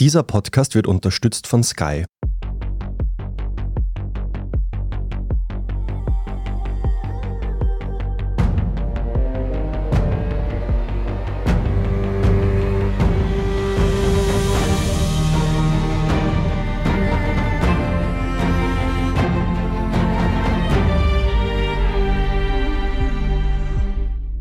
Dieser Podcast wird unterstützt von Sky.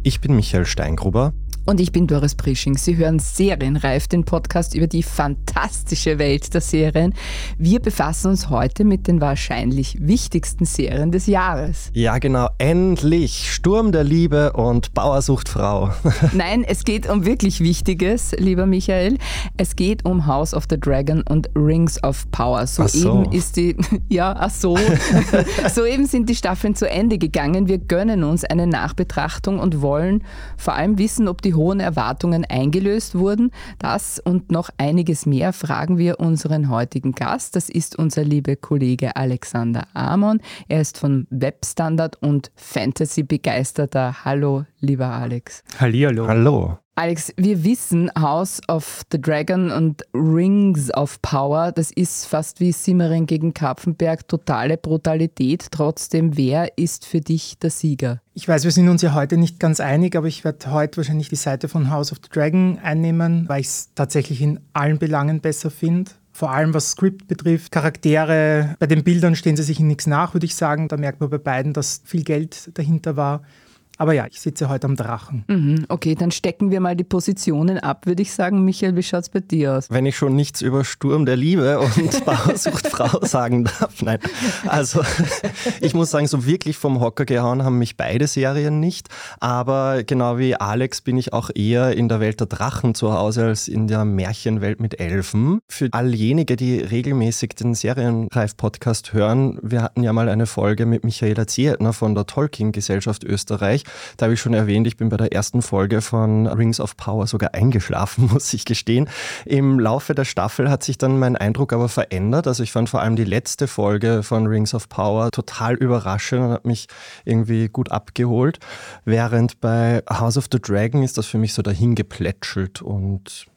Ich bin Michael Steingruber und ich bin Doris Prisching. Sie hören Serienreif, den Podcast über die fantastische Welt der Serien. Wir befassen uns heute mit den wahrscheinlich wichtigsten Serien des Jahres. Ja, genau. Endlich. Sturm der Liebe und Bauersucht Frau. Nein, es geht um wirklich Wichtiges, lieber Michael. Es geht um House of the Dragon und Rings of Power. Soeben so. ist die, ja, ach so. Soeben sind die Staffeln zu Ende gegangen. Wir gönnen uns eine Nachbetrachtung und wollen vor allem wissen, ob die hohen Erwartungen eingelöst wurden. Das und noch einiges mehr fragen wir unseren heutigen Gast. Das ist unser lieber Kollege Alexander Amon. Er ist von Webstandard und Fantasy begeisterter. Hallo, lieber Alex. Hallihallo. Hallo. Alex, wir wissen, House of the Dragon und Rings of Power, das ist fast wie Simmering gegen Kapfenberg, totale Brutalität. Trotzdem, wer ist für dich der Sieger? Ich weiß, wir sind uns ja heute nicht ganz einig, aber ich werde heute wahrscheinlich die Seite von House of the Dragon einnehmen, weil ich es tatsächlich in allen Belangen besser finde vor allem was Script betrifft, Charaktere. Bei den Bildern stehen sie sich in nichts nach, würde ich sagen. Da merkt man bei beiden, dass viel Geld dahinter war. Aber ja, ich sitze heute am Drachen. Mhm, okay, dann stecken wir mal die Positionen ab, würde ich sagen. Michael, wie schaut es bei dir aus? Wenn ich schon nichts über Sturm der Liebe und Bauersucht Frau sagen darf. Nein, also ich muss sagen, so wirklich vom Hocker gehauen haben mich beide Serien nicht. Aber genau wie Alex bin ich auch eher in der Welt der Drachen zu Hause als in der Märchenwelt mit Elfen. Für all jenige, die regelmäßig den Serienreif-Podcast hören, wir hatten ja mal eine Folge mit Michaela Zietner von der Tolkien-Gesellschaft Österreich da habe ich schon erwähnt, ich bin bei der ersten Folge von Rings of Power sogar eingeschlafen, muss ich gestehen. Im Laufe der Staffel hat sich dann mein Eindruck aber verändert. Also ich fand vor allem die letzte Folge von Rings of Power total überraschend und hat mich irgendwie gut abgeholt. Während bei House of the Dragon ist das für mich so dahingeplätschelt und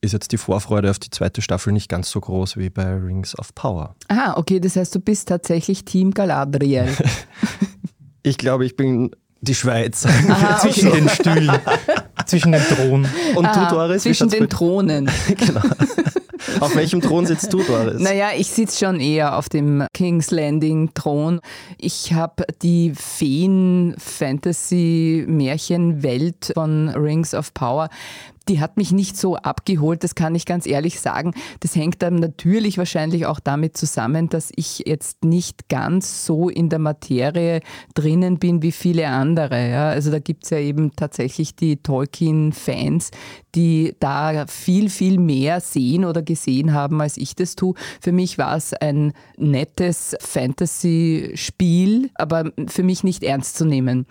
ist jetzt die Vorfreude auf die zweite Staffel nicht ganz so groß wie bei Rings of Power. Ah, okay, das heißt, du bist tatsächlich Team Galadriel. ich glaube, ich bin die Schweiz. Aha, zwischen okay. den Stühlen, zwischen den Thronen. Und Aha, du, Doris? Zwischen den Thronen. genau. Auf welchem Thron sitzt du, Doris? Naja, ich sitze schon eher auf dem King's Landing Thron. Ich habe die Feen-Fantasy-Märchenwelt von Rings of Power die hat mich nicht so abgeholt, das kann ich ganz ehrlich sagen. Das hängt dann natürlich wahrscheinlich auch damit zusammen, dass ich jetzt nicht ganz so in der Materie drinnen bin wie viele andere. Ja? Also da gibt es ja eben tatsächlich die Tolkien-Fans, die da viel, viel mehr sehen oder gesehen haben, als ich das tue. Für mich war es ein nettes Fantasy-Spiel, aber für mich nicht ernst zu nehmen.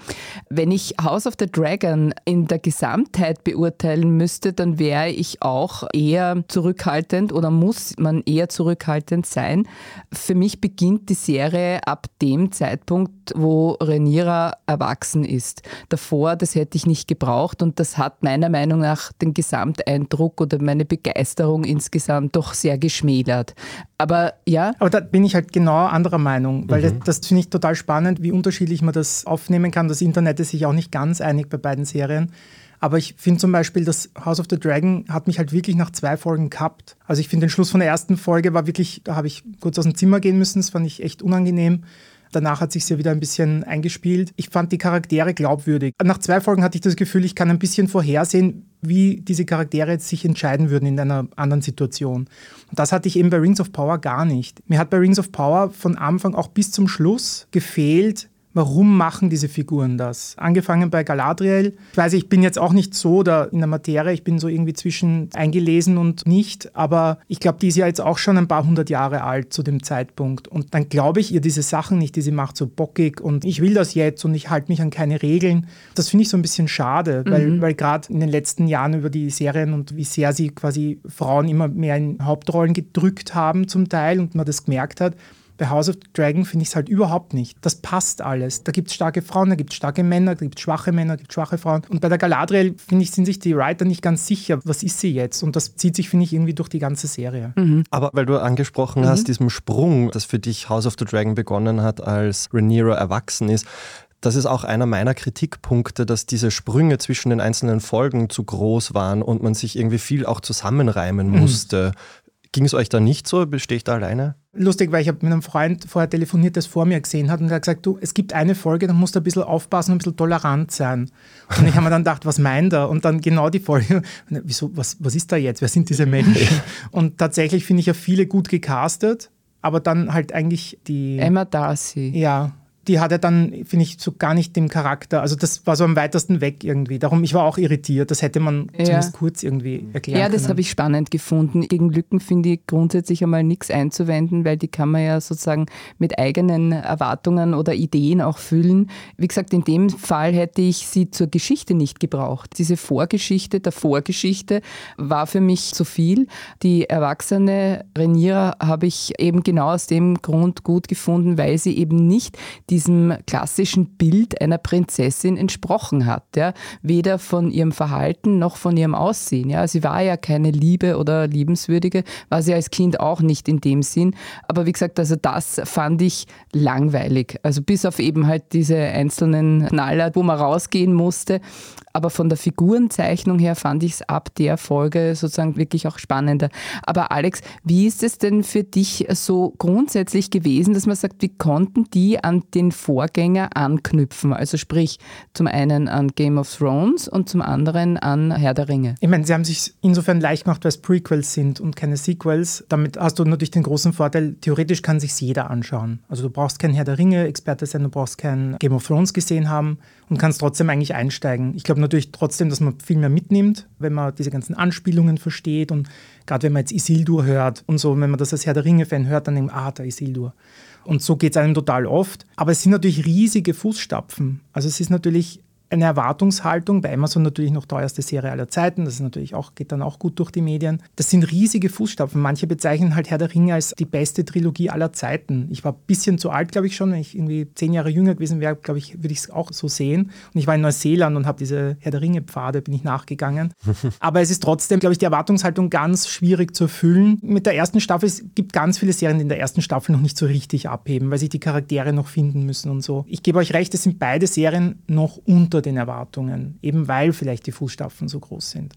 Wenn ich House of the Dragon in der Gesamtheit beurteilen müsste, dann wäre ich auch eher zurückhaltend oder muss man eher zurückhaltend sein. Für mich beginnt die Serie ab dem Zeitpunkt, wo Rhaenyra erwachsen ist. Davor, das hätte ich nicht gebraucht und das hat meiner Meinung nach den Gesamteindruck oder meine Begeisterung insgesamt doch sehr geschmälert. Aber ja. Aber da bin ich halt genau anderer Meinung, weil mhm. das, das finde ich total spannend, wie unterschiedlich man das aufnehmen kann. Das Internet ist sich auch nicht ganz einig bei beiden Serien. Aber ich finde zum Beispiel, das House of the Dragon hat mich halt wirklich nach zwei Folgen gehabt. Also ich finde, den Schluss von der ersten Folge war wirklich, da habe ich kurz aus dem Zimmer gehen müssen, das fand ich echt unangenehm. Danach hat sich ja wieder ein bisschen eingespielt. Ich fand die Charaktere glaubwürdig. Nach zwei Folgen hatte ich das Gefühl, ich kann ein bisschen vorhersehen, wie diese Charaktere jetzt sich entscheiden würden in einer anderen Situation. Und das hatte ich eben bei Rings of Power gar nicht. Mir hat bei Rings of Power von Anfang auch bis zum Schluss gefehlt, Warum machen diese Figuren das? Angefangen bei Galadriel. Ich weiß, ich bin jetzt auch nicht so da in der Materie, ich bin so irgendwie zwischen eingelesen und nicht, aber ich glaube, die ist ja jetzt auch schon ein paar hundert Jahre alt zu dem Zeitpunkt. Und dann glaube ich ihr diese Sachen nicht, die sie macht, so bockig und ich will das jetzt und ich halte mich an keine Regeln. Das finde ich so ein bisschen schade, mhm. weil, weil gerade in den letzten Jahren über die Serien und wie sehr sie quasi Frauen immer mehr in Hauptrollen gedrückt haben zum Teil und man das gemerkt hat, Bei House of the Dragon finde ich es halt überhaupt nicht. Das passt alles. Da gibt es starke Frauen, da gibt es starke Männer, da gibt es schwache Männer, da gibt es schwache Frauen. Und bei der Galadriel, finde ich, sind sich die Writer nicht ganz sicher, was ist sie jetzt? Und das zieht sich, finde ich, irgendwie durch die ganze Serie. Mhm. Aber weil du angesprochen mhm. hast, diesem Sprung, das für dich House of the Dragon begonnen hat, als Rhaenyra erwachsen ist, das ist auch einer meiner Kritikpunkte, dass diese Sprünge zwischen den einzelnen Folgen zu groß waren und man sich irgendwie viel auch zusammenreimen mhm. musste. Mhm. Ging es euch da nicht so? Bestehe ich da alleine? Lustig, weil ich habe mit einem Freund vorher telefoniert, der es vor mir gesehen hat und der hat gesagt, du, es gibt eine Folge, da musst du ein bisschen aufpassen und ein bisschen tolerant sein. Und ich habe mir dann gedacht, was meint er? Und dann genau die Folge, wieso, was, was ist da jetzt? Wer sind diese Menschen? Und tatsächlich finde ich ja viele gut gecastet, aber dann halt eigentlich die... Emma Darcy. Ja, die hatte dann, finde ich, so gar nicht den Charakter. Also das war so am weitesten weg irgendwie. Darum, ich war auch irritiert. Das hätte man ja. zumindest kurz irgendwie erklären Ja, das habe ich spannend gefunden. Gegen Lücken finde ich grundsätzlich einmal nichts einzuwenden, weil die kann man ja sozusagen mit eigenen Erwartungen oder Ideen auch füllen. Wie gesagt, in dem Fall hätte ich sie zur Geschichte nicht gebraucht. Diese Vorgeschichte der Vorgeschichte war für mich zu viel. Die erwachsene Reniera habe ich eben genau aus dem Grund gut gefunden, weil sie eben nicht die diesem klassischen Bild einer Prinzessin entsprochen hat. Ja? Weder von ihrem Verhalten noch von ihrem Aussehen. Ja? Sie war ja keine Liebe oder liebenswürdige, war sie als Kind auch nicht in dem Sinn. Aber wie gesagt, also das fand ich langweilig. Also bis auf eben halt diese einzelnen Knaller, wo man rausgehen musste. Aber von der Figurenzeichnung her fand ich es ab der Folge sozusagen wirklich auch spannender. Aber Alex, wie ist es denn für dich so grundsätzlich gewesen, dass man sagt, wie konnten die an den Vorgänger anknüpfen? Also sprich zum einen an Game of Thrones und zum anderen an Herr der Ringe. Ich meine, sie haben sich insofern leicht gemacht, weil es Prequels sind und keine Sequels. Damit hast du natürlich den großen Vorteil, theoretisch kann sich jeder anschauen. Also du brauchst kein Herr der Ringe-Experte sein, du brauchst kein Game of Thrones gesehen haben und kannst trotzdem eigentlich einsteigen. Ich glaube natürlich trotzdem, dass man viel mehr mitnimmt, wenn man diese ganzen Anspielungen versteht und gerade wenn man jetzt Isildur hört und so, wenn man das als Herr der Ringe-Fan hört, dann denkt man, ah, der Isildur. Und so geht es einem total oft. Aber es sind natürlich riesige Fußstapfen. Also es ist natürlich eine Erwartungshaltung, bei Amazon natürlich noch teuerste Serie aller Zeiten, das ist natürlich auch, geht dann auch gut durch die Medien. Das sind riesige Fußstapfen. Manche bezeichnen halt Herr der Ringe als die beste Trilogie aller Zeiten. Ich war ein bisschen zu alt, glaube ich schon. Wenn ich irgendwie zehn Jahre jünger gewesen wäre, glaube ich, würde ich es auch so sehen. Und ich war in Neuseeland und habe diese Herr der Ringe-Pfade, bin ich nachgegangen. Aber es ist trotzdem, glaube ich, die Erwartungshaltung ganz schwierig zu erfüllen. Mit der ersten Staffel, es gibt ganz viele Serien, die in der ersten Staffel noch nicht so richtig abheben, weil sich die Charaktere noch finden müssen und so. Ich gebe euch recht, es sind beide Serien noch unter unter den Erwartungen, eben weil vielleicht die Fußstapfen so groß sind.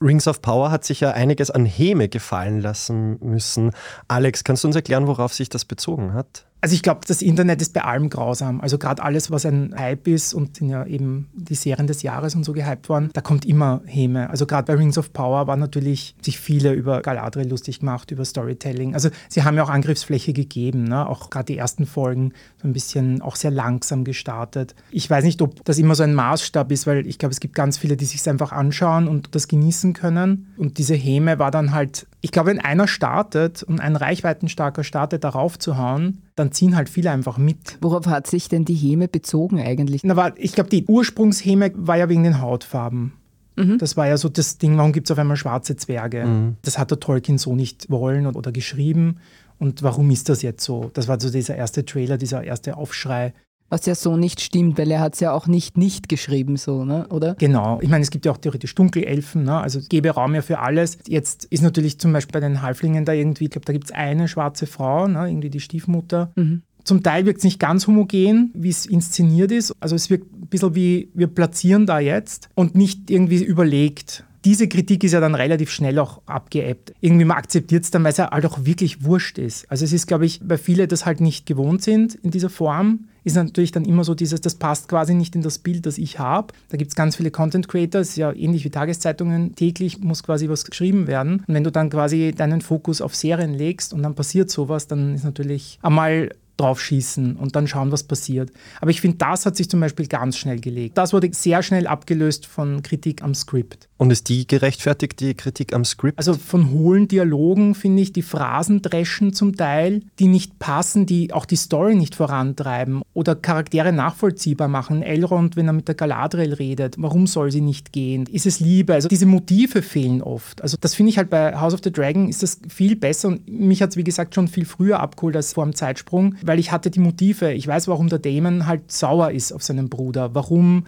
Rings of Power hat sich ja einiges an Häme gefallen lassen müssen. Alex, kannst du uns erklären, worauf sich das bezogen hat? Also ich glaube, das Internet ist bei allem grausam. Also gerade alles, was ein Hype ist und sind ja eben die Serien des Jahres und so gehypt worden, da kommt immer Häme. Also gerade bei Rings of Power war natürlich sich viele über Galadriel lustig gemacht, über Storytelling. Also sie haben ja auch Angriffsfläche gegeben, ne? auch gerade die ersten Folgen so ein bisschen auch sehr langsam gestartet. Ich weiß nicht, ob das immer so ein Maßstab ist, weil ich glaube, es gibt ganz viele, die sich einfach anschauen und das genießen können. Und diese Häme war dann halt, ich glaube, wenn einer startet und ein reichweitenstarker startet, darauf zu hauen, dann ziehen halt viele einfach mit. Worauf hat sich denn die Häme bezogen eigentlich? Na, war, ich glaube, die Ursprungshäme war ja wegen den Hautfarben. Mhm. Das war ja so das Ding, warum gibt es auf einmal schwarze Zwerge? Mhm. Das hat der Tolkien so nicht wollen oder, oder geschrieben. Und warum ist das jetzt so? Das war so dieser erste Trailer, dieser erste Aufschrei. Was ja so nicht stimmt, weil er hat es ja auch nicht nicht geschrieben, so, ne? oder? Genau. Ich meine, es gibt ja auch theoretisch Dunkelelfen, ne? also gebe Raum ja für alles. Jetzt ist natürlich zum Beispiel bei den Halflingen da irgendwie, ich glaube, da gibt es eine schwarze Frau, ne? irgendwie die Stiefmutter. Mhm. Zum Teil wirkt es nicht ganz homogen, wie es inszeniert ist. Also es wirkt ein bisschen wie, wir platzieren da jetzt und nicht irgendwie überlegt diese Kritik ist ja dann relativ schnell auch abgeebbt. Irgendwie man akzeptiert es dann, weil es ja halt auch wirklich wurscht ist. Also es ist, glaube ich, weil viele das halt nicht gewohnt sind in dieser Form, ist natürlich dann immer so dieses, das passt quasi nicht in das Bild, das ich habe. Da gibt es ganz viele Content Creators, ja ähnlich wie Tageszeitungen, täglich muss quasi was geschrieben werden. Und wenn du dann quasi deinen Fokus auf Serien legst und dann passiert sowas, dann ist natürlich einmal drauf schießen und dann schauen, was passiert. Aber ich finde, das hat sich zum Beispiel ganz schnell gelegt. Das wurde sehr schnell abgelöst von Kritik am Skript. Und ist die gerechtfertigt, die Kritik am Skript? Also von hohlen Dialogen finde ich, die Phrasen dreschen zum Teil, die nicht passen, die auch die Story nicht vorantreiben oder Charaktere nachvollziehbar machen. Elrond, wenn er mit der Galadriel redet, warum soll sie nicht gehen? Ist es Liebe? Also diese Motive fehlen oft. Also das finde ich halt bei House of the Dragon ist das viel besser und mich hat es wie gesagt schon viel früher abgeholt als vor dem Zeitsprung, weil ich hatte die Motive. Ich weiß, warum der Damon halt sauer ist auf seinen Bruder, warum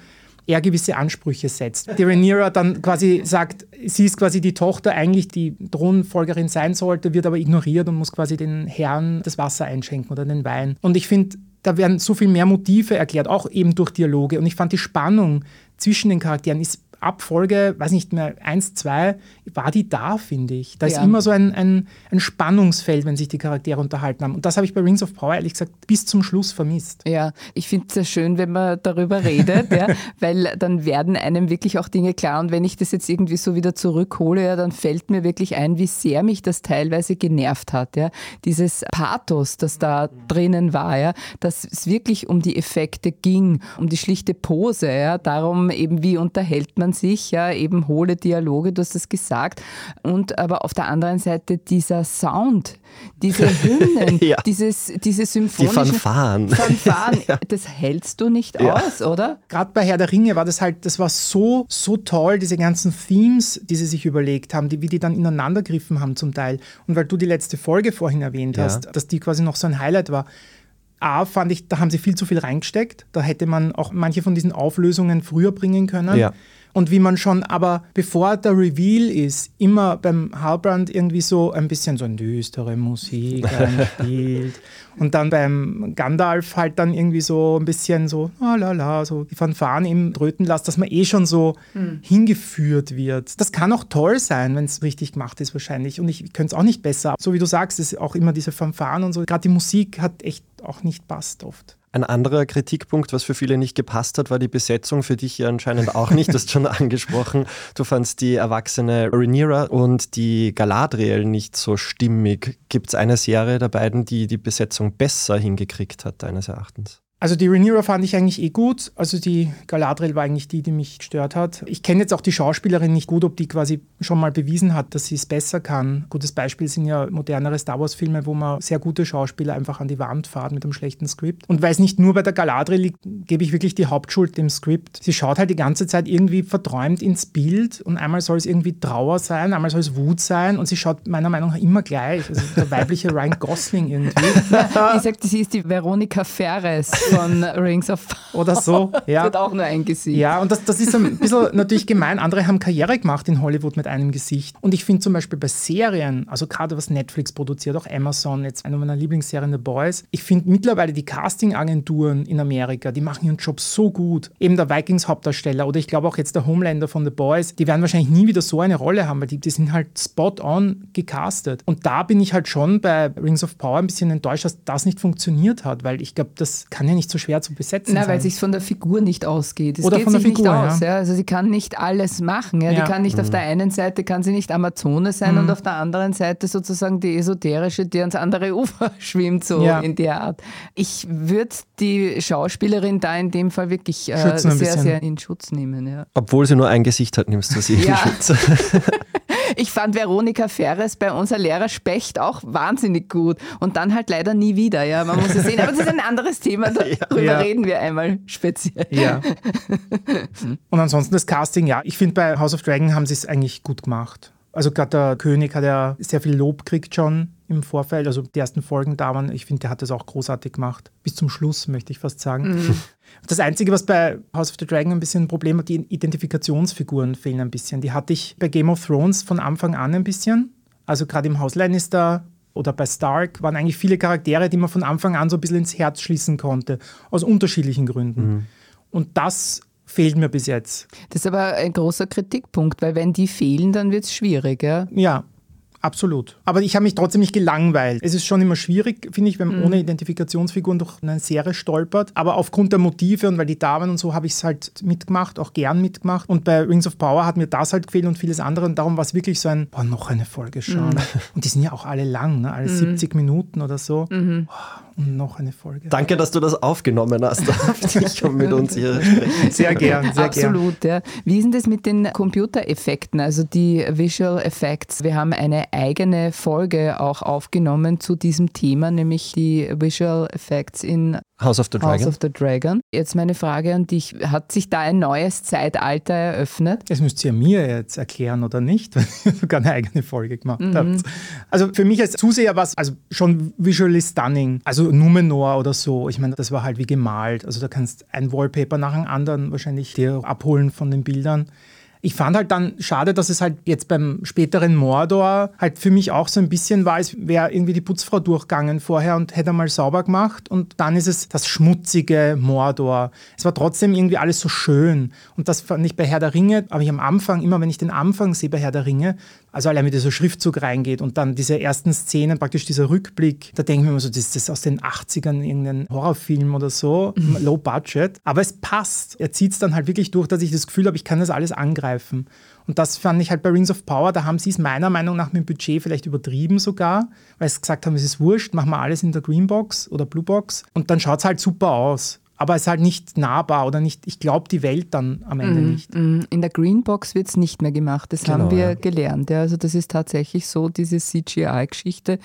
er gewisse Ansprüche setzt. Die Rhaenyra dann quasi sagt, sie ist quasi die Tochter, eigentlich die Thronfolgerin sein sollte, wird aber ignoriert und muss quasi den Herrn das Wasser einschenken oder den Wein. Und ich finde, da werden so viel mehr Motive erklärt, auch eben durch Dialoge. Und ich fand die Spannung zwischen den Charakteren ist ab Folge, weiß nicht mehr, eins, zwei, war die da, finde ich. Da ja. ist immer so ein, ein, ein, Spannungsfeld, wenn sich die Charaktere unterhalten haben. Und das habe ich bei Rings of Power ehrlich gesagt bis zum Schluss vermisst. Ja, ich finde es sehr schön, wenn man darüber redet, ja, weil dann werden einem wirklich auch Dinge klar. Und wenn ich das jetzt irgendwie so wieder zurückhole, ja, dann fällt mir wirklich ein, wie sehr mich das teilweise genervt hat. Ja. Dieses Pathos, das da drinnen war, ja, dass es wirklich um die Effekte ging, um die schlichte Pose, ja, darum eben, wie unterhält man sich, ja, eben hohle Dialoge, du hast es gesagt. Und aber auf der anderen Seite dieser Sound, diese Hymnen, ja. dieses, diese symphonischen Die Fanfaren. Fanfaren ja. das hältst du nicht ja. aus, oder? Gerade bei Herr der Ringe war das halt, das war so, so toll, diese ganzen Themes, die sie sich überlegt haben, die, wie die dann ineinandergriffen haben zum Teil. Und weil du die letzte Folge vorhin erwähnt hast, dass die quasi noch so ein Highlight war, A, fand ich, da haben sie viel zu viel reingesteckt. Da hätte man auch manche von diesen Auflösungen früher bringen können. Ja und wie man schon aber, bevor der Reveal ist, immer beim Halbrand irgendwie so ein bisschen so eine düstere Musik spielt und dann beim Gandalf halt dann irgendwie so ein bisschen so, oh la la, so die Fanfaren im Tröten lässt, dass man eh schon so mhm. hingeführt wird. Das kann auch toll sein, wenn es richtig gemacht ist wahrscheinlich und ich könnte es auch nicht besser. So wie du sagst, ist auch immer diese Fanfaren und so, gerade die Musik hat echt auch nicht passt oft. Ein anderer Kritikpunkt, was für viele nicht gepasst hat, war die Besetzung. Für dich ja anscheinend auch nicht. Du hast schon angesprochen. Du fandst die erwachsene Rhaenyra und die Galadriel nicht so stimmig. Gibt es eine Serie der beiden, die die Besetzung besser hingekriegt hat, deines Erachtens? Also die Rhaenyra fand ich eigentlich eh gut. Also die Galadriel war eigentlich die, die mich gestört hat. Ich kenne jetzt auch die Schauspielerin nicht gut, ob die quasi schon mal bewiesen hat, dass sie es besser kann. Gutes Beispiel sind ja modernere Star Wars-Filme, wo man sehr gute Schauspieler einfach an die Wand fahrt mit einem schlechten Skript. Und weil es nicht nur bei der Galadriel liegt, gebe ich wirklich die Hauptschuld dem Skript. Sie schaut halt die ganze Zeit irgendwie verträumt ins Bild und einmal soll es irgendwie Trauer sein, einmal soll es Wut sein und sie schaut meiner Meinung nach immer gleich. Also der weibliche Ryan Gosling irgendwie. ich sagte, sie ist die Veronika Ferres von Rings of Power. Oder so, ja. Wird auch nur ein Gesicht. Ja, und das, das ist ein bisschen natürlich gemein. Andere haben Karriere gemacht in Hollywood mit einem Gesicht. Und ich finde zum Beispiel bei Serien, also gerade was Netflix produziert, auch Amazon, jetzt eine meiner Lieblingsserien, The Boys, ich finde mittlerweile die Casting-Agenturen in Amerika, die machen ihren Job so gut. Eben der Vikings-Hauptdarsteller oder ich glaube auch jetzt der Homelander von The Boys, die werden wahrscheinlich nie wieder so eine Rolle haben, weil die, die sind halt spot on gecastet. Und da bin ich halt schon bei Rings of Power ein bisschen enttäuscht, dass das nicht funktioniert hat, weil ich glaube, das kann ja nicht so schwer zu besetzen Na, weil es sich von der Figur nicht ausgeht. Es Oder geht von der sich Figur, nicht aus. Ja. Ja. Also sie kann nicht alles machen. Ja. Die kann nicht mhm. auf der einen Seite kann sie nicht Amazone sein mhm. und auf der anderen Seite sozusagen die esoterische, die ans andere Ufer schwimmt, so in der Art. Ich würde die Schauspielerin da in dem Fall wirklich äh, sehr, sehr in Schutz nehmen. Ja. Obwohl sie nur ein Gesicht hat, nimmst du sie ja. in Schutz. ich fand Veronika Ferres bei unser Lehrer Specht auch wahnsinnig gut und dann halt leider nie wieder. Ja, man muss es sehen. Aber das ist ein anderes Thema, darüber ja. reden wir einmal speziell. Ja. Und ansonsten das Casting, ja, ich finde bei House of Dragon haben sie es eigentlich gut gemacht. Also gerade der König hat ja sehr viel Lob gekriegt schon im Vorfeld. Also die ersten Folgen da waren, ich finde, der hat das auch großartig gemacht. Bis zum Schluss, möchte ich fast sagen. Mhm. Das Einzige, was bei House of the Dragon ein bisschen ein Problem hat, die Identifikationsfiguren fehlen ein bisschen. Die hatte ich bei Game of Thrones von Anfang an ein bisschen. Also gerade im Haus Lannister oder bei Stark waren eigentlich viele Charaktere, die man von Anfang an so ein bisschen ins Herz schließen konnte. Aus unterschiedlichen Gründen. Mhm. Und das fehlt mir bis jetzt. Das ist aber ein großer Kritikpunkt, weil wenn die fehlen, dann wird es schwierig. Ja? ja, Absolut. Aber ich habe mich trotzdem nicht gelangweilt. Es ist schon immer schwierig, finde ich, wenn man mhm. ohne Identifikationsfiguren durch eine Serie stolpert. Aber aufgrund der Motive und weil die da waren und so, habe ich es halt mitgemacht, auch gern mitgemacht. Und bei Rings of Power hat mir das halt gefehlt und vieles andere. Und darum war es wirklich so ein, boah, noch eine Folge schauen. Mhm. Und die sind ja auch alle lang, ne? alle mhm. 70 Minuten oder so. Mhm. Und noch eine Folge. Danke, dass du das aufgenommen hast, dich und mit uns hier sprechen. Sehr gern, sehr Absolut, gern. ja. Wie ist denn das mit den Computereffekten, also die Visual Effects? Wir haben eine eigene Folge auch aufgenommen zu diesem Thema, nämlich die Visual Effects in House of the Dragon. House of the Dragon. Jetzt meine Frage an dich, hat sich da ein neues Zeitalter eröffnet? Das müsst ihr mir jetzt erklären oder nicht, wenn ihr sogar eine eigene Folge gemacht mhm. habt. Also für mich als Zuseher war es also schon visually stunning. Also Numenor oder so, ich meine, das war halt wie gemalt. Also da kannst ein Wallpaper nach dem anderen wahrscheinlich dir abholen von den Bildern. Ich fand halt dann schade, dass es halt jetzt beim späteren Mordor halt für mich auch so ein bisschen war, als wäre irgendwie die Putzfrau durchgegangen vorher und hätte mal sauber gemacht und dann ist es das schmutzige Mordor. Es war trotzdem irgendwie alles so schön und das fand ich bei Herr der Ringe, aber ich am Anfang, immer wenn ich den Anfang sehe bei Herr der Ringe, also allein wie dieser Schriftzug reingeht und dann diese ersten Szenen, praktisch dieser Rückblick, da denke ich mir immer so, das ist das aus den 80ern irgendein Horrorfilm oder so, mhm. low budget. Aber es passt. Er zieht es dann halt wirklich durch, dass ich das Gefühl habe, ich kann das alles angreifen. Und das fand ich halt bei Rings of Power, da haben sie es meiner Meinung nach mit dem Budget vielleicht übertrieben sogar, weil sie gesagt haben, es ist wurscht, machen wir alles in der Greenbox oder Bluebox und dann schaut es halt super aus aber es ist halt nicht nahbar oder nicht, ich glaube die Welt dann am Ende mm, nicht. Mm. In der Greenbox wird es nicht mehr gemacht, das genau, haben wir ja. gelernt. Ja. Also das ist tatsächlich so, diese CGI-Geschichte,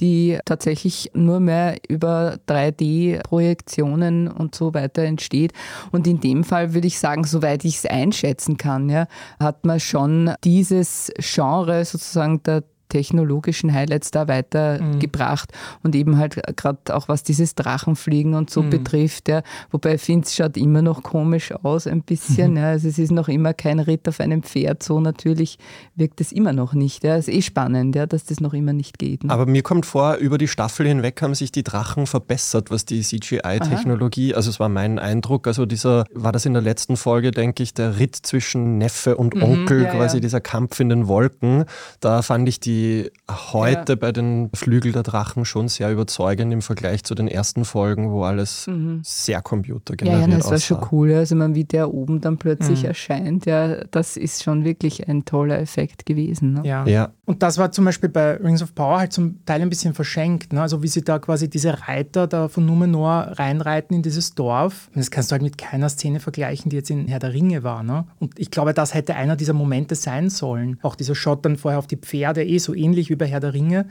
die tatsächlich nur mehr über 3D-Projektionen und so weiter entsteht. Und in dem Fall würde ich sagen, soweit ich es einschätzen kann, ja, hat man schon dieses Genre sozusagen der technologischen Highlights da weitergebracht mhm. und eben halt gerade auch was dieses Drachenfliegen und so mhm. betrifft, ja, wobei Finz schaut immer noch komisch aus ein bisschen, mhm. ja, also es ist noch immer kein Ritt auf einem Pferd, so natürlich wirkt es immer noch nicht, ja, es ist eh spannend, ja, dass das noch immer nicht geht. Ne? Aber mir kommt vor, über die Staffel hinweg haben sich die Drachen verbessert, was die CGI-Technologie, also es war mein Eindruck, also dieser, war das in der letzten Folge, denke ich, der Ritt zwischen Neffe und mhm. Onkel, ja, quasi dieser Kampf in den Wolken, da fand ich die die heute ja. bei den Flügel der Drachen schon sehr überzeugend im Vergleich zu den ersten Folgen, wo alles mhm. sehr computergeneriert Ja, ja das war schon cool. Also man, wie der oben dann plötzlich mhm. erscheint, ja, das ist schon wirklich ein toller Effekt gewesen. Ne? Ja. ja. Und das war zum Beispiel bei Rings of Power halt zum Teil ein bisschen verschenkt. Ne? Also wie sie da quasi diese Reiter da von Numenor reinreiten in dieses Dorf. Und das kannst du halt mit keiner Szene vergleichen, die jetzt in Herr der Ringe war. Ne? Und ich glaube, das hätte einer dieser Momente sein sollen. Auch dieser Shot dann vorher auf die Pferde, eh so ähnlich wie bei Herr der Ringe.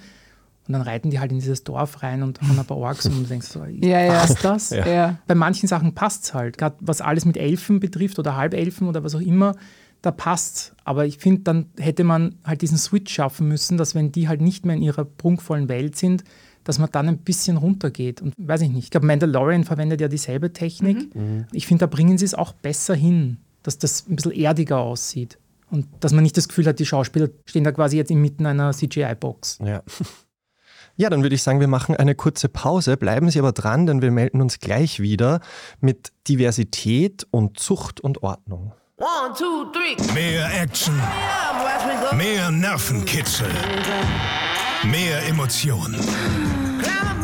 Und dann reiten die halt in dieses Dorf rein und haben ein paar Orks und du denkst so, ja, ja. passt das? Ja. Ja. Bei manchen Sachen passt es halt. Gerade was alles mit Elfen betrifft oder Halbelfen oder was auch immer, da passt. Aber ich finde, dann hätte man halt diesen Switch schaffen müssen, dass wenn die halt nicht mehr in ihrer prunkvollen Welt sind, dass man dann ein bisschen runtergeht. Und weiß ich nicht, ich glaube, Mandalorian verwendet ja dieselbe Technik. Mhm. mhm. Ich finde, da bringen sie es auch besser hin, dass das ein bisschen erdiger aussieht. Und dass man nicht das Gefühl hat, die Schauspieler stehen da quasi jetzt inmitten einer CGI-Box. Ja. Ja, dann würde ich sagen, wir machen eine kurze Pause. Bleiben Sie aber dran, denn wir melden uns gleich wieder mit Diversität und Zucht und Ordnung. One, two, three. Mehr Action. Mehr Nervenkitzel. Mehr Emotionen.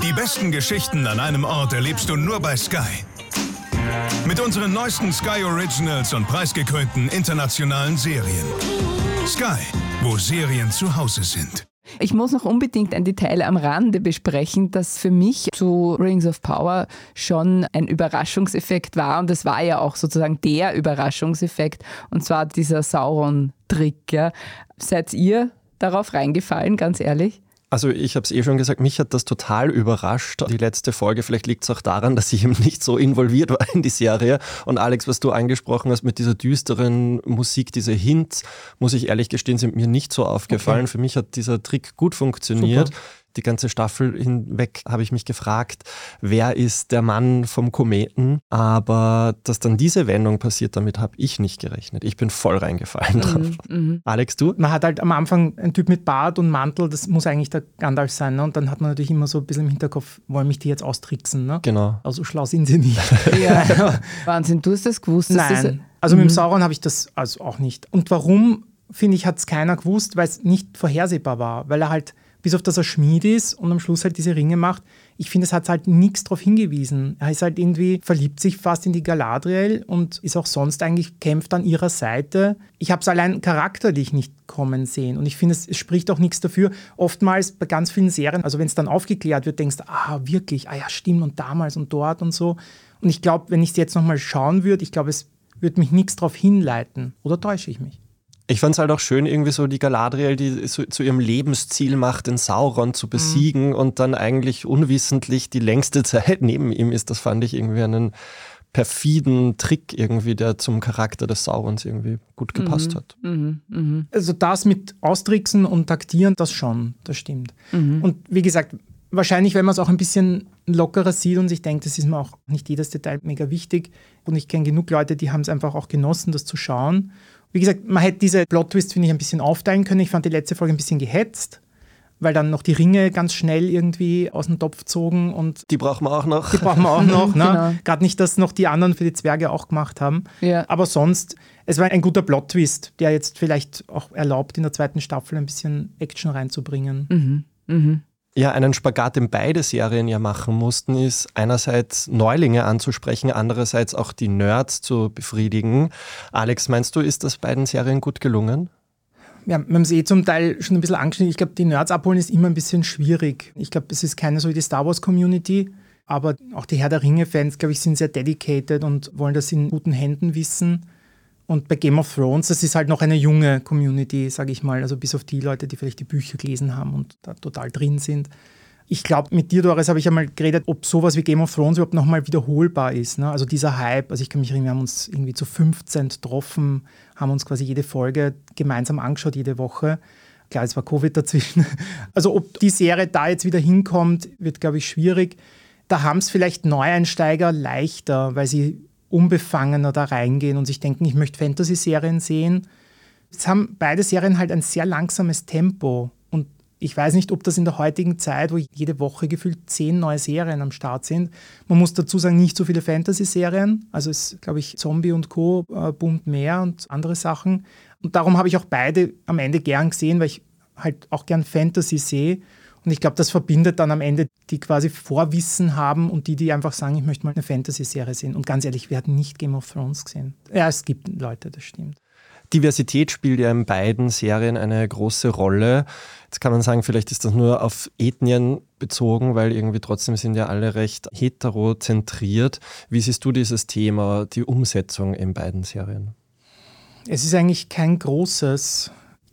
Die besten Geschichten an einem Ort erlebst du nur bei Sky. Mit unseren neuesten Sky Originals und preisgekrönten internationalen Serien. Sky, wo Serien zu Hause sind. Ich muss noch unbedingt ein Detail am Rande besprechen, das für mich zu Rings of Power schon ein Überraschungseffekt war. Und das war ja auch sozusagen der Überraschungseffekt. Und zwar dieser Sauron-Trick. Ja. Seid ihr darauf reingefallen, ganz ehrlich? Also ich habe es eh schon gesagt, mich hat das total überrascht, die letzte Folge. Vielleicht liegt es auch daran, dass ich eben nicht so involviert war in die Serie. Und Alex, was du angesprochen hast mit dieser düsteren Musik, diese Hints, muss ich ehrlich gestehen, sind mir nicht so aufgefallen. Okay. Für mich hat dieser Trick gut funktioniert. Super die ganze Staffel hinweg habe ich mich gefragt, wer ist der Mann vom Kometen? Aber dass dann diese Wendung passiert, damit habe ich nicht gerechnet. Ich bin voll reingefallen mhm, drauf. Mhm. Alex, du? Man hat halt am Anfang einen Typ mit Bart und Mantel, das muss eigentlich der Gandalf sein. Ne? Und dann hat man natürlich immer so ein bisschen im Hinterkopf, wollen mich die jetzt austricksen. Ne? Genau. Also schlau sind sie nicht. ja. Wahnsinn, du hast das gewusst. Nein. also mit dem mhm. Sauron habe ich das also auch nicht. Und warum, finde ich, hat es keiner gewusst, weil es nicht vorhersehbar war. Weil er halt bis auf dass er Schmied ist und am Schluss halt diese Ringe macht, ich finde, es hat halt nichts darauf hingewiesen. Er ist halt irgendwie, verliebt sich fast in die Galadriel und ist auch sonst eigentlich, kämpft an ihrer Seite. Ich habe es allein charakterlich nicht kommen sehen und ich finde, es, es spricht auch nichts dafür. Oftmals bei ganz vielen Serien, also wenn es dann aufgeklärt wird, denkst du, ah, wirklich, ah ja, stimmt und damals und dort und so. Und ich glaube, wenn ich es jetzt nochmal schauen würde, ich glaube, es würde mich nichts darauf hinleiten. Oder täusche ich mich? Ich fand es halt auch schön, irgendwie so die Galadriel, die so, zu ihrem Lebensziel macht, den Sauron zu besiegen mhm. und dann eigentlich unwissentlich die längste Zeit neben ihm ist. Das fand ich irgendwie einen perfiden Trick irgendwie, der zum Charakter des Saurons irgendwie gut gepasst mhm. hat. Mhm. Mhm. Also das mit Austricksen und Taktieren, das schon, das stimmt. Mhm. Und wie gesagt, wahrscheinlich, wenn man es auch ein bisschen lockerer sieht und sich denkt, das ist mir auch nicht jedes Detail mega wichtig. Und ich kenne genug Leute, die haben es einfach auch genossen, das zu schauen. Wie gesagt, man hätte diese Plot-Twist, finde ich, ein bisschen aufteilen können. Ich fand die letzte Folge ein bisschen gehetzt, weil dann noch die Ringe ganz schnell irgendwie aus dem Topf zogen. Und die brauchen wir auch noch. Die brauchen wir auch noch. ne? genau. Gerade nicht, dass noch die anderen für die Zwerge auch gemacht haben. Ja. Aber sonst, es war ein guter Plot-Twist, der jetzt vielleicht auch erlaubt, in der zweiten Staffel ein bisschen Action reinzubringen. Mhm. Mhm ja einen Spagat, den beide Serien ja machen mussten, ist einerseits Neulinge anzusprechen, andererseits auch die Nerds zu befriedigen. Alex, meinst du, ist das beiden Serien gut gelungen? Ja, wir haben es eh zum Teil schon ein bisschen angeschnitten. Ich glaube, die Nerds abholen ist immer ein bisschen schwierig. Ich glaube, es ist keine so wie die Star Wars Community, aber auch die Herr der Ringe-Fans, glaube ich, sind sehr dedicated und wollen das in guten Händen wissen. Und bei Game of Thrones, das ist halt noch eine junge Community, sage ich mal, also bis auf die Leute, die vielleicht die Bücher gelesen haben und da total drin sind. Ich glaube, mit dir, Doris, habe ich einmal geredet, ob sowas wie Game of Thrones überhaupt nochmal wiederholbar ist. Ne? Also dieser Hype, also ich kann mich erinnern, wir haben uns irgendwie zu 15 getroffen, haben uns quasi jede Folge gemeinsam angeschaut, jede Woche. Klar, es war Covid dazwischen. Also ob die Serie da jetzt wieder hinkommt, wird, glaube ich, schwierig. Da haben es vielleicht Neueinsteiger leichter, weil sie unbefangener da reingehen und sich denken, ich möchte Fantasy-Serien sehen. Jetzt haben beide Serien halt ein sehr langsames Tempo. Und ich weiß nicht, ob das in der heutigen Zeit, wo jede Woche gefühlt zehn neue Serien am Start sind, man muss dazu sagen, nicht so viele Fantasy-Serien. Also es, glaube ich, Zombie und Co. Äh, boomt mehr und andere Sachen. Und darum habe ich auch beide am Ende gern gesehen, weil ich halt auch gern Fantasy sehe. Und ich glaube, das verbindet dann am Ende die quasi Vorwissen haben und die, die einfach sagen, ich möchte mal eine Fantasy-Serie sehen. Und ganz ehrlich, wir hatten nicht Game of Thrones gesehen. Ja, es gibt Leute, das stimmt. Diversität spielt ja in beiden Serien eine große Rolle. Jetzt kann man sagen, vielleicht ist das nur auf Ethnien bezogen, weil irgendwie trotzdem sind ja alle recht heterozentriert. Wie siehst du dieses Thema, die Umsetzung in beiden Serien? Es ist eigentlich kein großes.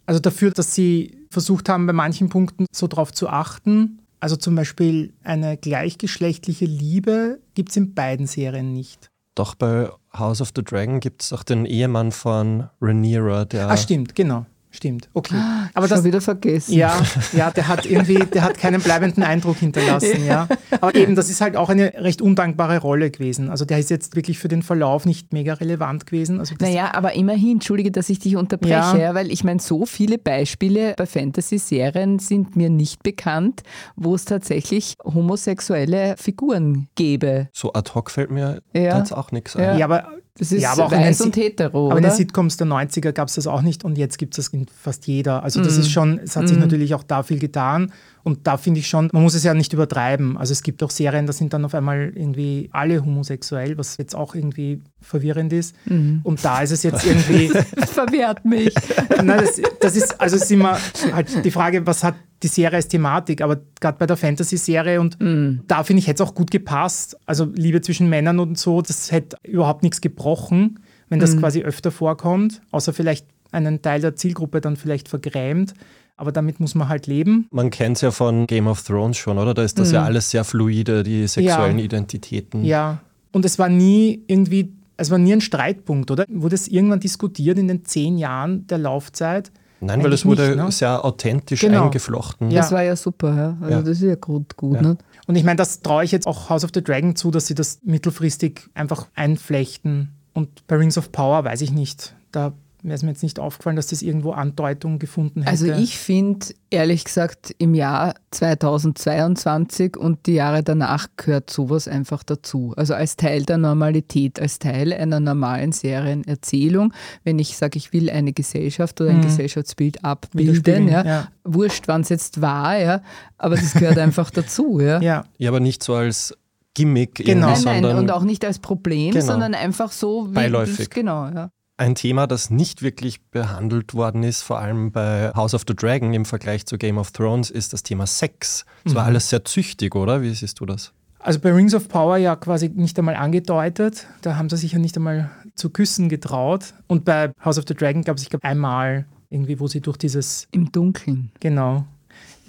Also dafür, dass sie versucht haben, bei manchen Punkten so drauf zu achten. Also zum Beispiel eine gleichgeschlechtliche Liebe gibt es in beiden Serien nicht. Doch bei House of the Dragon gibt es auch den Ehemann von Rhaenyra, der. Ah, stimmt, genau. Stimmt, okay. Ah, Aber Schon das wieder vergessen. Ja, ja, der hat irgendwie, der hat keinen bleibenden Eindruck hinterlassen, ja. Aber eben, das ist halt auch eine recht undankbare Rolle gewesen. Also der ist jetzt wirklich für den Verlauf nicht mega relevant gewesen. Also naja, aber immerhin, entschuldige, dass ich dich unterbreche, ja. weil ich meine, so viele Beispiele bei Fantasy-Serien sind mir nicht bekannt, wo es tatsächlich homosexuelle Figuren gäbe. So ad hoc fällt mir ja. jetzt auch nichts ein. Ja, aber das ist ja, aber auch weiß und hetero, Aber oder? in den Sitcoms der 90er gab es das auch nicht und jetzt gibt es das in fast jeder. Also das mm. ist schon, es hat mm. sich natürlich auch da viel getan und da finde ich schon, man muss es ja nicht übertreiben. Also es gibt auch Serien, da sind dann auf einmal irgendwie alle homosexuell, was jetzt auch irgendwie verwirrend ist. Mhm. Und da ist es jetzt irgendwie. verwehrt mich. Nein, das, das, ist, also ist immer halt die Frage, was hat die Serie als Thematik, aber gerade bei der Fantasy-Serie und mhm. da finde ich, hätte es auch gut gepasst. Also Liebe zwischen Männern und so, das hätte überhaupt nichts gebrochen, wenn das mhm. quasi öfter vorkommt, außer vielleicht einen Teil der Zielgruppe dann vielleicht vergrämt. Aber damit muss man halt leben. Man kennt es ja von Game of Thrones schon, oder? Da ist das mhm. ja alles sehr fluide, die sexuellen ja. Identitäten. Ja, und es war nie irgendwie, es war nie ein Streitpunkt, oder? Wurde es irgendwann diskutiert in den zehn Jahren der Laufzeit? Nein, weil es wurde nicht, ne? sehr authentisch genau. eingeflochten. Ja. Das war ja super, ja. Also ja. das ist ja gut. gut ja. Ne? Und ich meine, das traue ich jetzt auch House of the Dragon zu, dass sie das mittelfristig einfach einflechten. Und bei Rings of Power weiß ich nicht. Da wäre es mir jetzt nicht aufgefallen, dass das irgendwo Andeutung gefunden hätte. Also ich finde, ehrlich gesagt, im Jahr 2022 und die Jahre danach gehört sowas einfach dazu. Also als Teil der Normalität, als Teil einer normalen Serienerzählung. Wenn ich sage, ich will eine Gesellschaft oder ein mhm. Gesellschaftsbild abbilden, ja, ja. wurscht, wann es jetzt war, ja, aber das gehört einfach dazu. Ja. ja. ja, aber nicht so als Gimmick. Genau. Nein, nein, und auch nicht als Problem, genau. sondern einfach so wie Beiläufig. genau, ja. Ein Thema, das nicht wirklich behandelt worden ist, vor allem bei House of the Dragon im Vergleich zu Game of Thrones, ist das Thema Sex. Das war mhm. alles sehr züchtig, oder? Wie siehst du das? Also bei Rings of Power ja quasi nicht einmal angedeutet. Da haben sie sich ja nicht einmal zu küssen getraut. Und bei House of the Dragon gab es, ich glaube, einmal irgendwie, wo sie durch dieses. Im Dunkeln. Genau.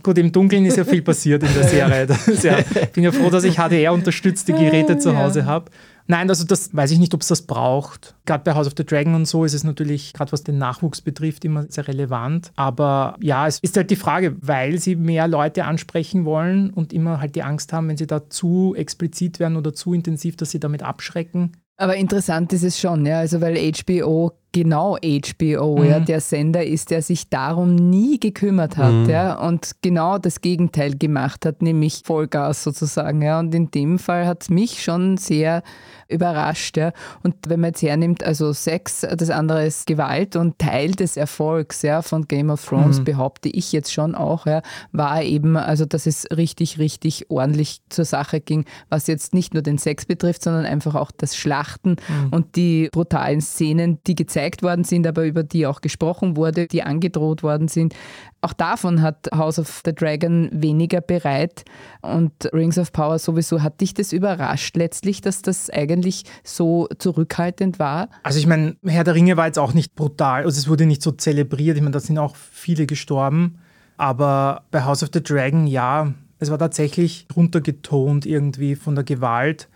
Gut, im Dunkeln ist ja viel passiert in der Serie. Ja, ich bin ja froh, dass ich HDR-unterstützte Geräte zu Hause habe. Nein, also das weiß ich nicht, ob es das braucht. Gerade bei House of the Dragon und so ist es natürlich, gerade was den Nachwuchs betrifft, immer sehr relevant. Aber ja, es ist halt die Frage, weil sie mehr Leute ansprechen wollen und immer halt die Angst haben, wenn sie da zu explizit werden oder zu intensiv, dass sie damit abschrecken. Aber interessant ist es schon, ja, also weil HBO genau HBO, mhm. ja, der Sender ist, der sich darum nie gekümmert hat, mhm. ja, und genau das Gegenteil gemacht hat, nämlich Vollgas sozusagen, ja. Und in dem Fall hat es mich schon sehr überrascht, ja. Und wenn man jetzt hernimmt, also Sex, das andere ist Gewalt und Teil des Erfolgs, ja, von Game of Thrones, mhm. behaupte ich jetzt schon auch, ja, war eben, also dass es richtig, richtig ordentlich zur Sache ging, was jetzt nicht nur den Sex betrifft, sondern einfach auch das Schlachten mhm. und die brutalen Szenen, die gezeigt gezeigt worden sind, aber über die auch gesprochen wurde, die angedroht worden sind. Auch davon hat House of the Dragon weniger bereit und Rings of Power sowieso. Hat dich das überrascht letztlich, dass das eigentlich so zurückhaltend war? Also ich meine, Herr der Ringe war jetzt auch nicht brutal, also es wurde nicht so zelebriert. Ich meine, da sind auch viele gestorben. Aber bei House of the Dragon, ja, es war tatsächlich runtergetont irgendwie von der Gewalt.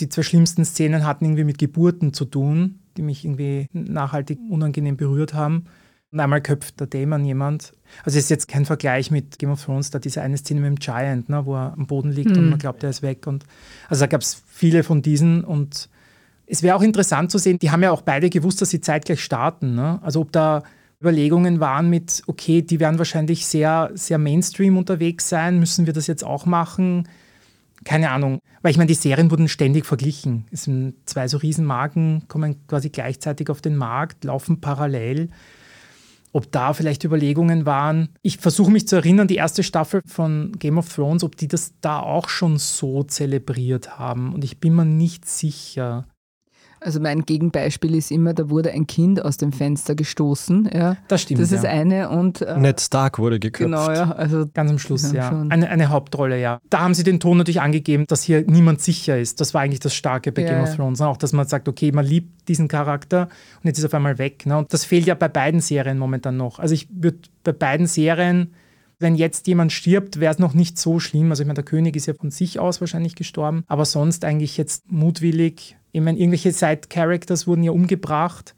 Die zwei schlimmsten Szenen hatten irgendwie mit Geburten zu tun die mich irgendwie nachhaltig unangenehm berührt haben. Und einmal köpft der Dämon jemand. Also es ist jetzt kein Vergleich mit Game of Thrones, da diese eine Szene mit dem Giant, ne, wo er am Boden liegt mhm. und man glaubt, er ist weg. Und also da gab es viele von diesen und es wäre auch interessant zu sehen, die haben ja auch beide gewusst, dass sie zeitgleich starten. Ne? Also ob da Überlegungen waren mit, okay, die werden wahrscheinlich sehr, sehr Mainstream unterwegs sein, müssen wir das jetzt auch machen? Keine Ahnung, weil ich meine, die Serien wurden ständig verglichen. Es sind zwei so Riesenmarken, kommen quasi gleichzeitig auf den Markt, laufen parallel. Ob da vielleicht Überlegungen waren. Ich versuche mich zu erinnern, die erste Staffel von Game of Thrones, ob die das da auch schon so zelebriert haben. Und ich bin mir nicht sicher. Also mein Gegenbeispiel ist immer, da wurde ein Kind aus dem Fenster gestoßen. Ja. Das stimmt. Das ist ja. eine und äh, Ned Stark wurde geköpft. Genau, ja. Also ganz am Schluss, ja. Eine, eine, Hauptrolle, ja. Da haben sie den Ton natürlich angegeben, dass hier niemand sicher ist. Das war eigentlich das Starke bei ja, Game of Thrones. Auch, dass man sagt, okay, man liebt diesen Charakter und jetzt ist er auf einmal weg. Ne? Und das fehlt ja bei beiden Serien momentan noch. Also ich würde bei beiden Serien wenn jetzt jemand stirbt, wäre es noch nicht so schlimm. Also ich meine, der König ist ja von sich aus wahrscheinlich gestorben, aber sonst eigentlich jetzt mutwillig. Ich meine, irgendwelche Side-Characters wurden ja umgebracht,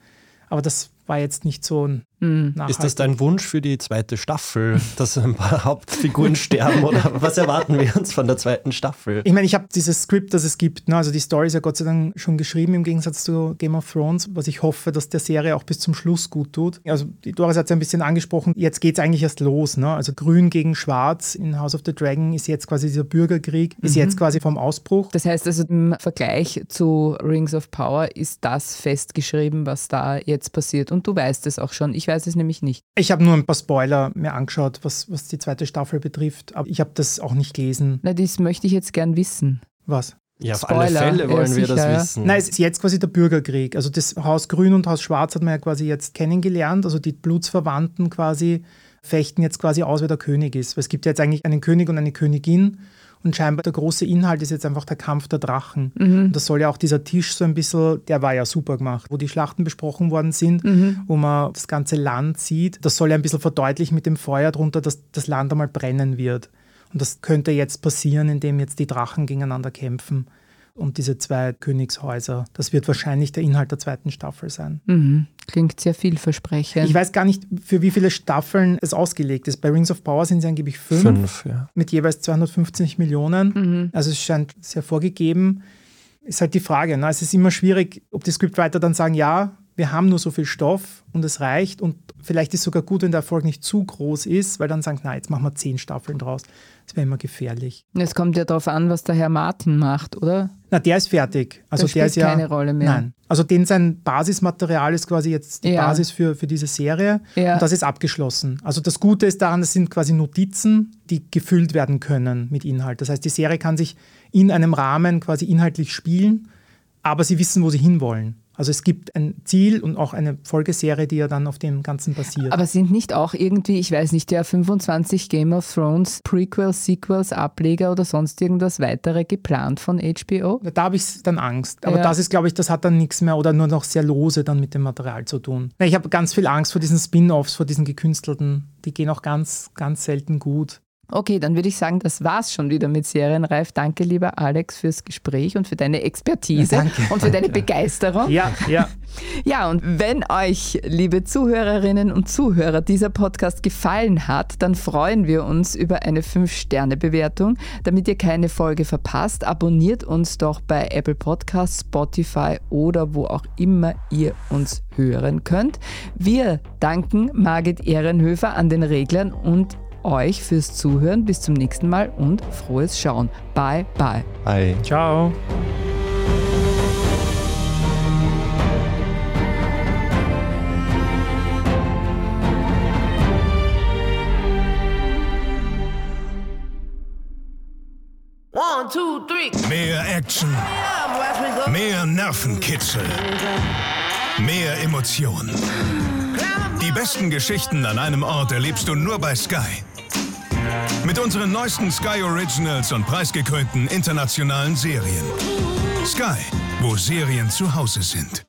aber das war jetzt nicht so ein Mhm. Ist das dein Wunsch für die zweite Staffel, dass ein paar Hauptfiguren sterben oder was erwarten wir uns von der zweiten Staffel? Ich meine, ich habe dieses Skript, das es gibt, ne? also die Story ist ja Gott sei Dank schon geschrieben im Gegensatz zu Game of Thrones, was ich hoffe, dass der Serie auch bis zum Schluss gut tut. Also die Doris hat es ja ein bisschen angesprochen, jetzt geht es eigentlich erst los. Ne? Also Grün gegen Schwarz in House of the Dragon ist jetzt quasi dieser Bürgerkrieg, ist mhm. jetzt quasi vom Ausbruch. Das heißt also im Vergleich zu Rings of Power ist das festgeschrieben, was da jetzt passiert und du weißt es auch schon. Ich weiß es nämlich nicht. Ich habe nur ein paar Spoiler mir angeschaut, was, was die zweite Staffel betrifft, aber ich habe das auch nicht gelesen. Na, das möchte ich jetzt gern wissen. Was? Ja, auf Spoiler. alle Fälle wollen ja, wir das wissen. Nein, es ist jetzt quasi der Bürgerkrieg. Also das Haus Grün und Haus Schwarz hat man ja quasi jetzt kennengelernt. Also die Blutsverwandten quasi fechten jetzt quasi aus, wer der König ist. Weil es gibt ja jetzt eigentlich einen König und eine Königin und scheinbar der große Inhalt ist jetzt einfach der Kampf der Drachen. Mhm. Und das soll ja auch dieser Tisch so ein bisschen, der war ja super gemacht, wo die Schlachten besprochen worden sind, mhm. wo man das ganze Land sieht. Das soll ja ein bisschen verdeutlichen mit dem Feuer drunter, dass das Land einmal brennen wird. Und das könnte jetzt passieren, indem jetzt die Drachen gegeneinander kämpfen und diese zwei Königshäuser. Das wird wahrscheinlich der Inhalt der zweiten Staffel sein. Mhm. Klingt sehr vielversprechend. Ich weiß gar nicht, für wie viele Staffeln es ausgelegt ist. Bei Rings of Power sind es angeblich fünf, fünf ja. mit jeweils 250 Millionen. Mhm. Also es scheint sehr vorgegeben. Ist halt die Frage. Ne? Es ist immer schwierig, ob die Scriptwriter dann sagen, ja, wir haben nur so viel Stoff und es reicht und vielleicht ist es sogar gut, wenn der Erfolg nicht zu groß ist, weil dann sagen, na, jetzt machen wir zehn Staffeln draus. Das wäre immer gefährlich. Es kommt ja darauf an, was der Herr Martin macht, oder? Na, der ist fertig. Also der, der ist ja keine Rolle mehr. Nein. Also den sein Basismaterial ist quasi jetzt die Ja. Basis für, für diese Serie Ja. und das ist abgeschlossen. Also das Gute ist daran, das sind quasi Notizen, die gefüllt werden können mit Inhalt. Das heißt, die Serie kann sich in einem Rahmen quasi inhaltlich spielen, aber sie wissen, wo sie hinwollen. Also es gibt ein Ziel und auch eine Folgeserie, die ja dann auf dem Ganzen basiert. Aber sind nicht auch irgendwie, ich weiß nicht, der 25 Game of Thrones Prequels, Sequels, Ableger oder sonst irgendwas weitere geplant von HBO? Da habe ich dann Angst. Aber Ja. das ist, glaube ich, das hat dann nichts mehr oder nur noch sehr lose dann mit dem Material zu tun. Ich habe ganz viel Angst vor diesen Spin-offs, vor diesen gekünstelten. Die gehen auch ganz, ganz selten gut. Okay, dann würde ich sagen, das war's schon wieder mit Serienreif. Danke, lieber Alex, fürs Gespräch und für deine Expertise Ja, und für deine Begeisterung. Ja, ja. Ja, und wenn euch, liebe Zuhörerinnen und Zuhörer, dieser Podcast gefallen hat, dann freuen wir uns über eine 5-Sterne-Bewertung. Damit ihr keine Folge verpasst, abonniert uns doch bei Apple Podcasts, Spotify oder wo auch immer ihr uns hören könnt. Wir danken Margit Ehrenhöfer an den Reglern und euch fürs Zuhören. Bis zum nächsten Mal und frohes Schauen. Bye, bye. Hi. Ciao. One, two, three. Mehr Action, mehr Nervenkitzel, mehr Emotion. Die besten Geschichten an einem Ort erlebst du nur bei Sky. Mit unseren neuesten Sky Originals und preisgekrönten internationalen Serien. Sky, wo Serien zu Hause sind.